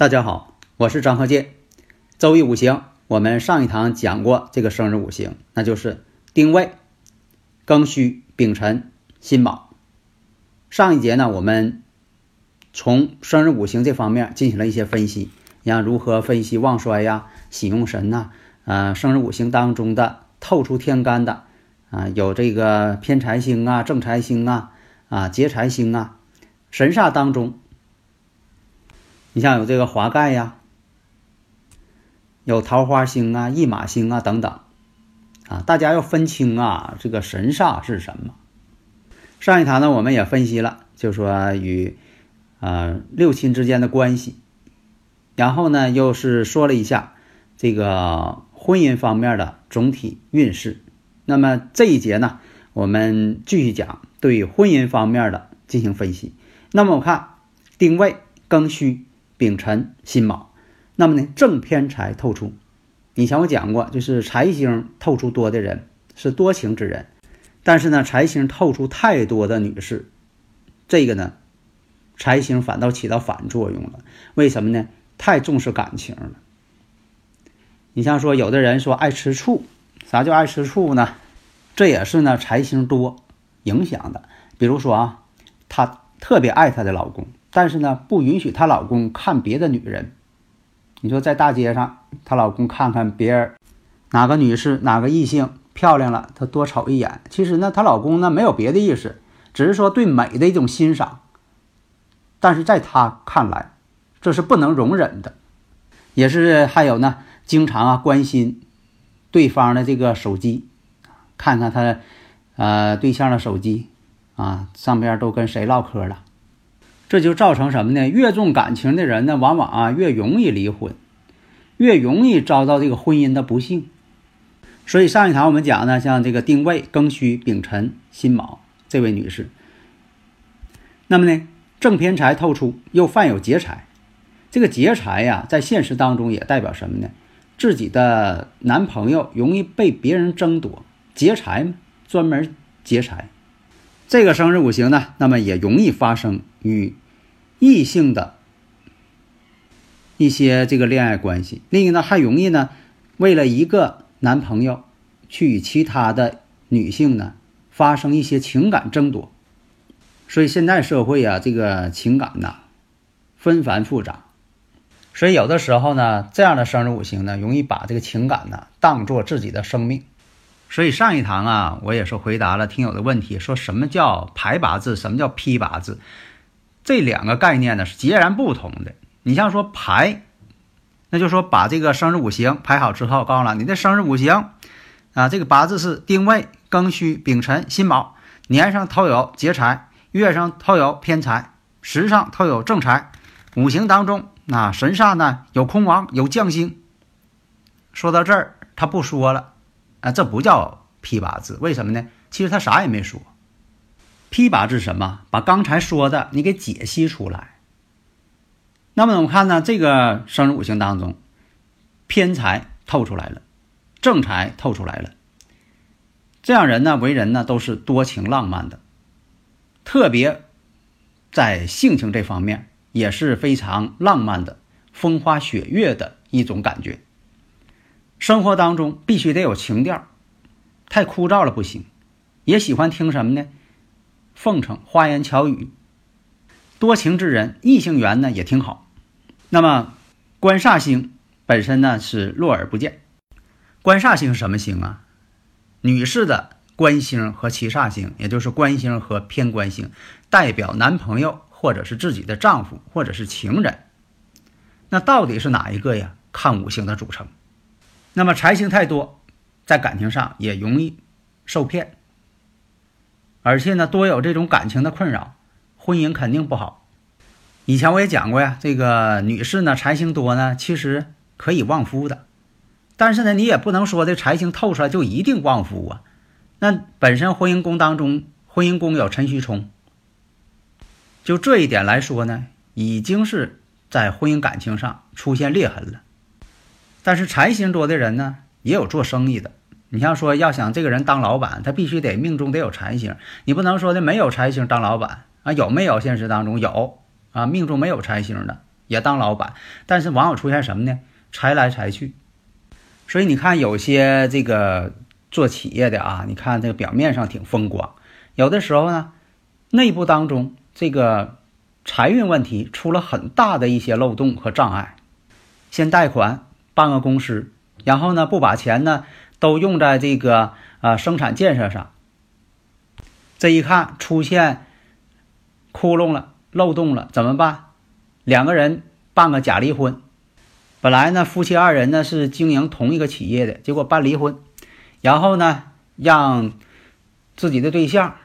大家好，我是张鹤剑。周易五行，我们上一堂讲过这个生日五行，那就是丁未、庚戌、丙辰、辛卯。上一节呢，我们从生日五行这方面进行了一些分析，像如何分析旺衰呀、喜用神呐，呃，生日五行当中的透出天干的啊，有这个偏财星啊、正财星啊、啊劫财星啊，神煞当中。你像有这个华盖呀，有桃花星啊、驿马星啊等等，啊，大家要分清啊，这个神煞是什么。上一堂呢，我们也分析了，就说与呃六亲之间的关系，然后呢，又是说了一下这个婚姻方面的总体运势。那么这一节呢，我们继续讲对婚姻方面的进行分析。那么我看丁未、庚戌。丙辰、辛卯，那么呢，正偏财透出。以前我讲过，就是财星透出多的人是多情之人，但是呢，财星透出太多的女士，这个呢，财星反倒起到反作用了。为什么呢？太重视感情了。你像说，有的人说爱吃醋，啥叫爱吃醋呢？这也是呢财星多影响的。比如说啊，她特别爱她的老公。但是呢，不允许她老公看别的女人。你说在大街上，她老公看看别人哪个女士、哪个异性漂亮了，她多瞅一眼。其实呢，她老公呢没有别的意思，只是说对美的一种欣赏。但是在他看来，这是不能容忍的。也是还有呢，经常啊关心对方的这个手机，看看他呃对象的手机啊上边都跟谁唠嗑了。这就造成什么呢？越重感情的人呢，往往啊越容易离婚，越容易遭到这个婚姻的不幸。所以上一堂我们讲呢，像这个丁未、庚戌、丙辰、辛卯这位女士，那么呢正偏财透出，又犯有劫财。这个劫财呀，在现实当中也代表什么呢？自己的男朋友容易被别人争夺，劫财嘛，专门劫财。这个生日五行呢，那么也容易发生与异性的一些这个恋爱关系。另一个呢，还容易呢，为了一个男朋友去与其他的女性呢发生一些情感争夺。所以现在社会啊，这个情感呐纷繁复杂，所以有的时候呢，这样的生日五行呢，容易把这个情感呢当做自己的生命。所以上一堂啊，我也是回答了听友的问题，说什么叫排八字，什么叫批八字，这两个概念呢是截然不同的。你像说排，那就说把这个生日五行排好之后，告诉了你的生日五行啊，这个八字是丁未、庚戌、丙辰、辛卯，年上透有劫财，月上透有偏财，时上透有正财，五行当中啊神煞呢有空亡有将星。说到这儿，他不说了。啊，这不叫批八字，为什么呢？其实他啥也没说。批八是什么？把刚才说的你给解析出来。那么我们看呢，这个生日五行当中，偏财透出来了，正财透出来了。这样人呢，为人呢都是多情浪漫的，特别在性情这方面也是非常浪漫的，风花雪月的一种感觉。生活当中必须得有情调，太枯燥了不行。也喜欢听什么呢？奉承、花言巧语。多情之人，异性缘呢也挺好。那么，官煞星本身呢是落而不见。官煞星是什么星啊？女士的官星和七煞星，也就是官星和偏官星，代表男朋友或者是自己的丈夫或者是情人。那到底是哪一个呀？看五行的组成。那么财星太多，在感情上也容易受骗，而且呢多有这种感情的困扰，婚姻肯定不好。以前我也讲过呀，这个女士呢财星多呢，其实可以旺夫的，但是呢你也不能说这财星透出来就一定旺夫啊。那本身婚姻宫当中，婚姻宫有辰戌冲，就这一点来说呢，已经是在婚姻感情上出现裂痕了。但是财星多的人呢，也有做生意的。你像说要想这个人当老板，他必须得命中得有财星，你不能说的没有财星当老板啊？有没有？现实当中有啊，命中没有财星的也当老板，但是往往出现什么呢？财来财去。所以你看有些这个做企业的啊，你看这个表面上挺风光，有的时候呢，内部当中这个财运问题出了很大的一些漏洞和障碍，先贷款。办个公司，然后呢，不把钱呢都用在这个啊生产建设上。这一看出现窟窿了、漏洞了，怎么办？两个人办个假离婚。本来呢，夫妻二人呢是经营同一个企业的，结果办离婚，然后呢，让自己的对象，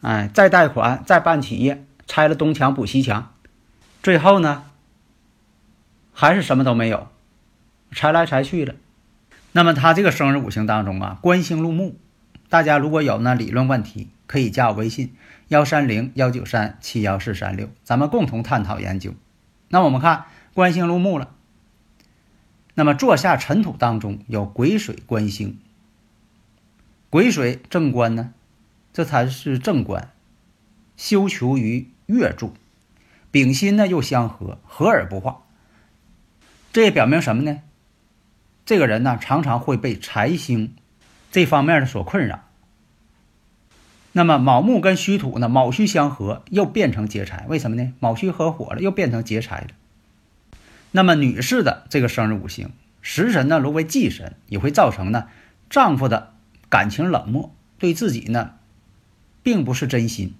哎，再贷款、再办企业，拆了东墙补西墙，最后呢，还是什么都没有。拆来拆去了，那么他这个生日五行当中啊，官星入木。大家如果有呢理论问题，可以加我微信幺三零幺九三七幺四三六，咱们共同探讨研究。那我们看官星入木了，那么坐下尘土当中有癸水官星，癸水正官呢，这才是正官，修求于月柱，丙辛呢又相合，合而不化，这也表明什么呢？这个人呢，常常会被财星这方面的所困扰。那么卯木跟戌土呢，卯戌相合，又变成劫财。为什么呢？卯戌合火了，又变成劫财了。那么女士的这个生日五行食神呢，如为忌神，也会造成呢丈夫的感情冷漠，对自己呢并不是真心。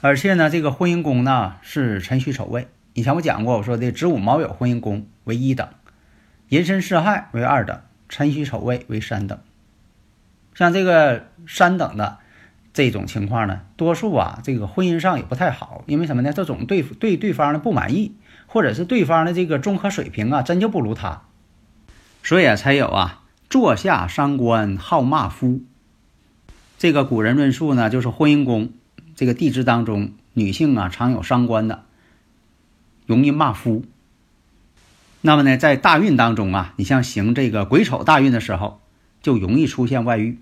而且呢，这个婚姻宫呢是辰戌丑未。以前我讲过，我说的子午卯酉婚姻宫为一等。寅申巳亥为二等，辰戌丑未为三等。像这个三等的这种情况呢，多数啊，这个婚姻上也不太好，因为什么呢？这种对对对方的不满意，或者是对方的这个综合水平啊，真就不如他，所以啊才有啊，坐下伤官好骂夫。这个古人论述呢，就是婚姻宫这个地支当中，女性啊常有伤官的，容易骂夫。那么呢，在大运当中啊，你像行这个癸丑大运的时候，就容易出现外遇，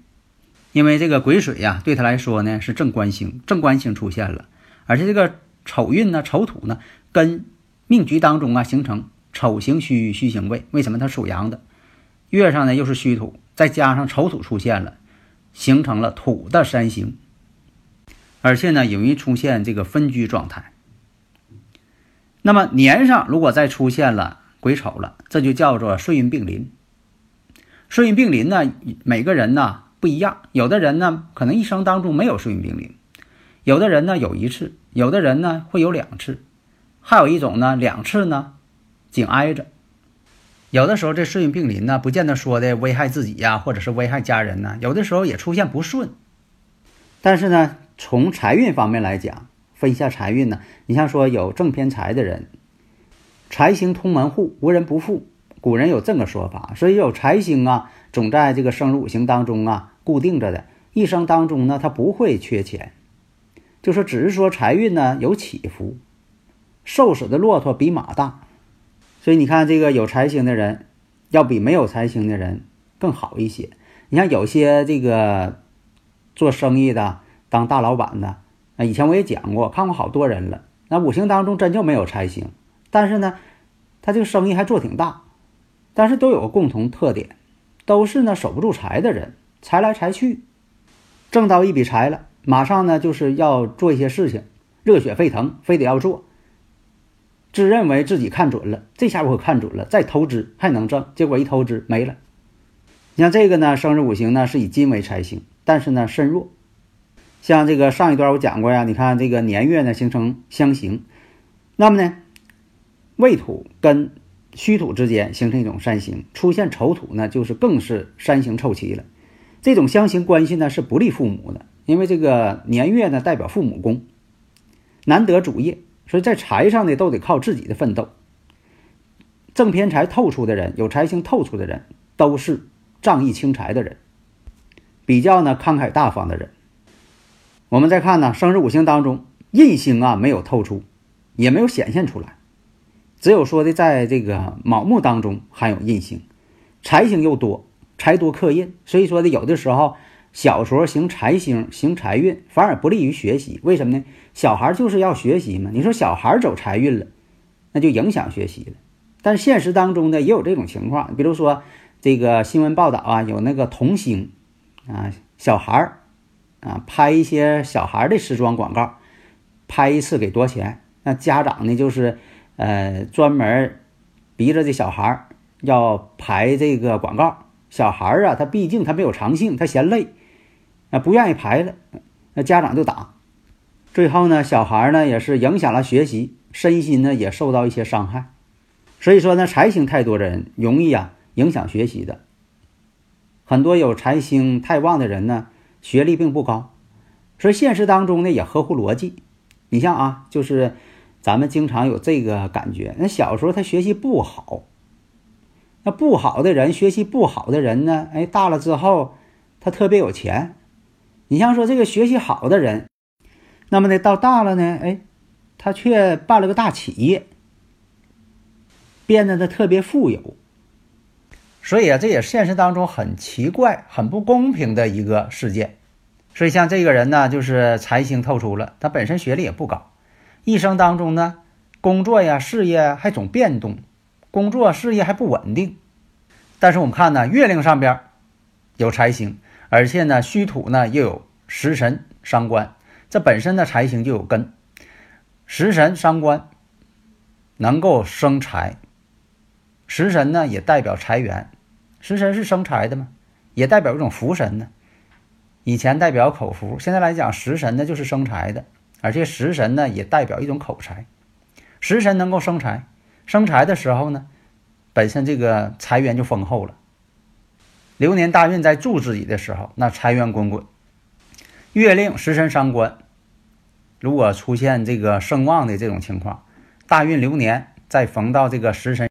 因为这个癸水呀，对他来说呢是正官星，正官星出现了，而且这个丑运呢、丑土呢，跟命局当中啊形成丑行戌，戌行未，为什么它属阳的？月上呢又是戌土，再加上丑土出现了，形成了土的三星，而且呢容易出现这个分居状态。那么年上如果再出现了。癸丑了，这就叫做顺运并临。顺运并临呢，每个人呢不一样，有的人呢可能一生当中没有顺运并临，有的人呢有一次，有的人呢会有两次，还有一种呢两次呢紧挨着。有的时候这顺运并临呢，不见得说的危害自己呀，或者是危害家人呢，有的时候也出现不顺。但是呢，从财运方面来讲，分一下财运呢，你像说有正偏财的人。财星通门户，无人不富。古人有这个说法，所以有财星啊，总在这个生日五行当中啊固定着的，一生当中呢，他不会缺钱，就说只是说财运呢有起伏。瘦死的骆驼比马大，所以你看这个有财星的人，要比没有财星的人更好一些。你像有些这个做生意的、当大老板的，啊，以前我也讲过，看过好多人了，那五行当中真就没有财星。但是呢，他这个生意还做挺大，但是都有个共同特点，都是呢守不住财的人，财来财去，挣到一笔财了，马上呢就是要做一些事情，热血沸腾，非得要做，自认为自己看准了，这下我可看准了，再投资还能挣，结果一投资没了。你像这个呢，生日五行呢是以金为财星，但是呢身弱，像这个上一段我讲过呀，你看这个年月呢形成相刑，那么呢。未土跟虚土之间形成一种山形，出现丑土呢，就是更是山形凑齐了。这种相形关系呢是不利父母的，因为这个年月呢代表父母宫，难得主业，所以在财上呢都得靠自己的奋斗。正偏财透出的人，有财星透出的人，都是仗义轻财的人，比较呢慷慨大方的人。我们再看呢，生日五行当中印星啊没有透出，也没有显现出来，只有说的在这个卯木当中含有印星，财星又多。财多克印，所以说的有的时候小时候行财星行财运，反而不利于学习。为什么呢？小孩就是要学习嘛。你说小孩走财运了，那就影响学习了。但是现实当中呢，也有这种情况。比如说这个新闻报道啊，有那个童星啊，小孩儿啊，拍一些小孩的时装广告，拍一次给多少钱？那家长呢，就是呃专门逼着这小孩要拍这个广告。小孩啊，他毕竟他没有长性，他嫌累，啊，不愿意排了，那家长就打，最后呢，小孩呢也是影响了学习，身心呢也受到一些伤害。所以说呢，财星太多的人容易啊影响学习的。很多有财星太旺的人呢，学历并不高，所以现实当中呢也合乎逻辑。你像啊，就是咱们经常有这个感觉，那小时候他学习不好。那不好的人，学习不好的人呢？哎，大了之后，他特别有钱。你像说这个学习好的人，那么呢，到大了呢，哎，他却办了个大企业，变得他特别富有。所以啊，这也是现实当中很奇怪、很不公平的一个事件。所以像这个人呢，就是财星透出了，他本身学历也不高，一生当中呢，工作呀、事业还总变动。工作事业还不稳定，但是我们看呢，月令上边有财星，而且呢，虚土呢又有食神伤官，这本身的财星就有根，食神伤官能够生财，食神呢也代表财源，食神是生财的嘛，也代表一种福神呢。以前代表口福，现在来讲食神呢就是生财的，而且食神呢也代表一种口才，食神能够生财。生财的时候呢，本身这个财源就丰厚了。流年大运在助自己的时候，那财源滚滚。月令食神伤官，如果出现这个声旺的这种情况，大运流年再逢到这个食神，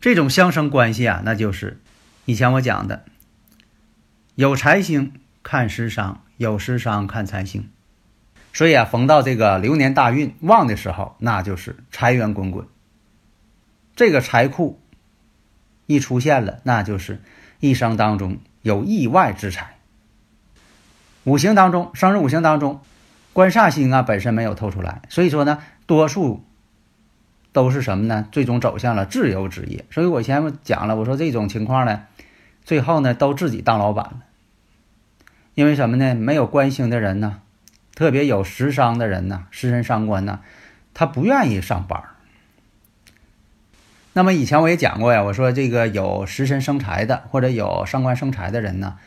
这种相生关系啊，那就是以前我讲的，有财星看食伤，有食伤看财星。所以啊，逢到这个流年大运旺的时候，那就是财源滚滚。这个财库一出现了，那就是一生当中有意外之财。五行当中，生日五行当中，官煞星啊本身没有透出来，所以说呢，多数都是什么呢？最终走向了自由职业。所以我前面讲了，我说这种情况呢，最后呢都自己当老板了。因为什么呢？没有官星的人呢，特别有食伤的人呢，食神伤官呢，他不愿意上班。那么以前我也讲过呀，我说这个有食神生财的，或者有伤官生财的人呢，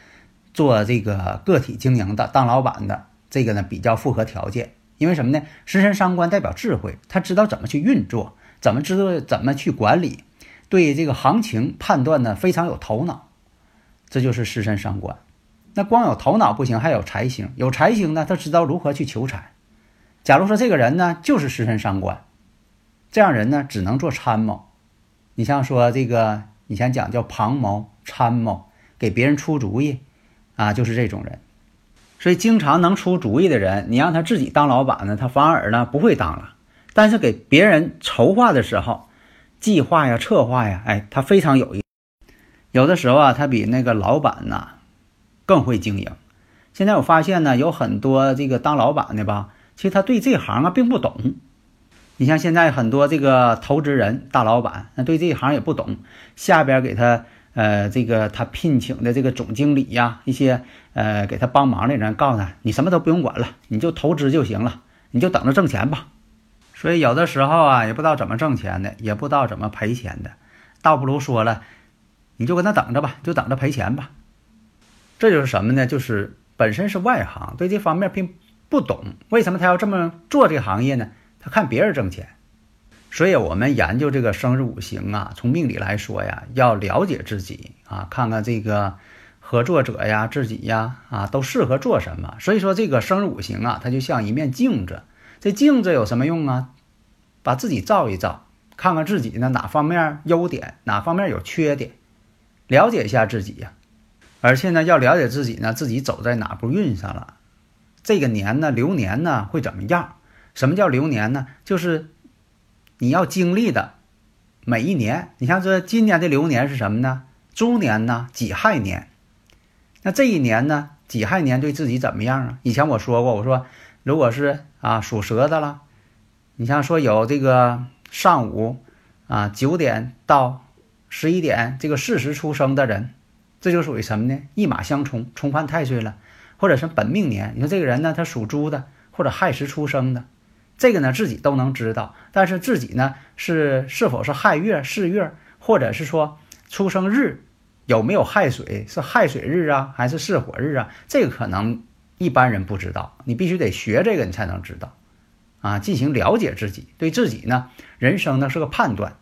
做这个个体经营的、当老板的，这个呢比较符合条件。因为什么呢？食神伤官代表智慧，他知道怎么去运作，怎么知道怎么去管理，对这个行情判断呢非常有头脑，这就是食神伤官。那光有头脑不行，还有财星。有财星呢，他知道如何去求财。假如说这个人呢就是食神伤官，这样人呢只能做参谋。你像说这个以前讲叫旁谋、参谋，给别人出主意，啊，就是这种人。所以经常能出主意的人，你让他自己当老板呢，他反而呢不会当了。但是给别人筹划的时候，计划呀、策划呀，哎，他非常有意。有的时候啊，他比那个老板呐更会经营。现在我发现呢，有很多这个当老板的吧，其实他对这行啊并不懂。你像现在很多这个投资人、大老板，那对这一行也不懂，下边给他呃这个他聘请的这个总经理呀，一些呃给他帮忙的人，告诉他你什么都不用管了，你就投资就行了，你就等着挣钱吧。所以有的时候啊，也不知道怎么挣钱的，也不知道怎么赔钱的，倒不如说了，你就跟他等着吧，就等着赔钱吧。这就是什么呢？就是本身是外行，对这方面并不懂，为什么他要这么做这个行业呢？他看别人挣钱，所以我们研究这个生日五行啊，从命理来说呀，要了解自己啊，看看这个合作者呀、自己呀啊，都适合做什么。所以说，这个生日五行啊，它就像一面镜子。这镜子有什么用啊？把自己照一照，看看自己呢哪方面优点，哪方面有缺点，了解一下自己呀。而且呢，要了解自己呢，自己走在哪步运上了。这个年呢，流年呢会怎么样？什么叫流年呢？就是你要经历的每一年。你像这今年的流年是什么呢？猪年呢，己亥年。那这一年呢，己亥年对自己怎么样啊？以前我说过，我说如果是啊属蛇的了，你像说有这个上午啊九点到十一点这个巳时出生的人，这就属于什么呢？一马相冲，冲犯太岁了。或者是本命年，你说这个人呢，他属猪的，或者亥时出生的，这个呢自己都能知道。但是自己呢是是否是亥月、巳月，或者是说出生日有没有亥水，是亥水日啊，还是巳火日啊？这个可能一般人不知道，你必须得学这个，你才能知道啊，进行了解自己，对自己呢人生呢是个判断。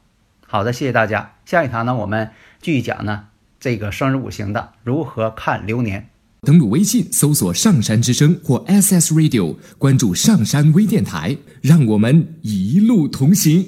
好的，谢谢大家。下一堂呢，我们继续讲呢这个生日五行的如何看流年。登录微信搜索“上山之声”或 SS Radio，关注上山微电台，让我们一路同行。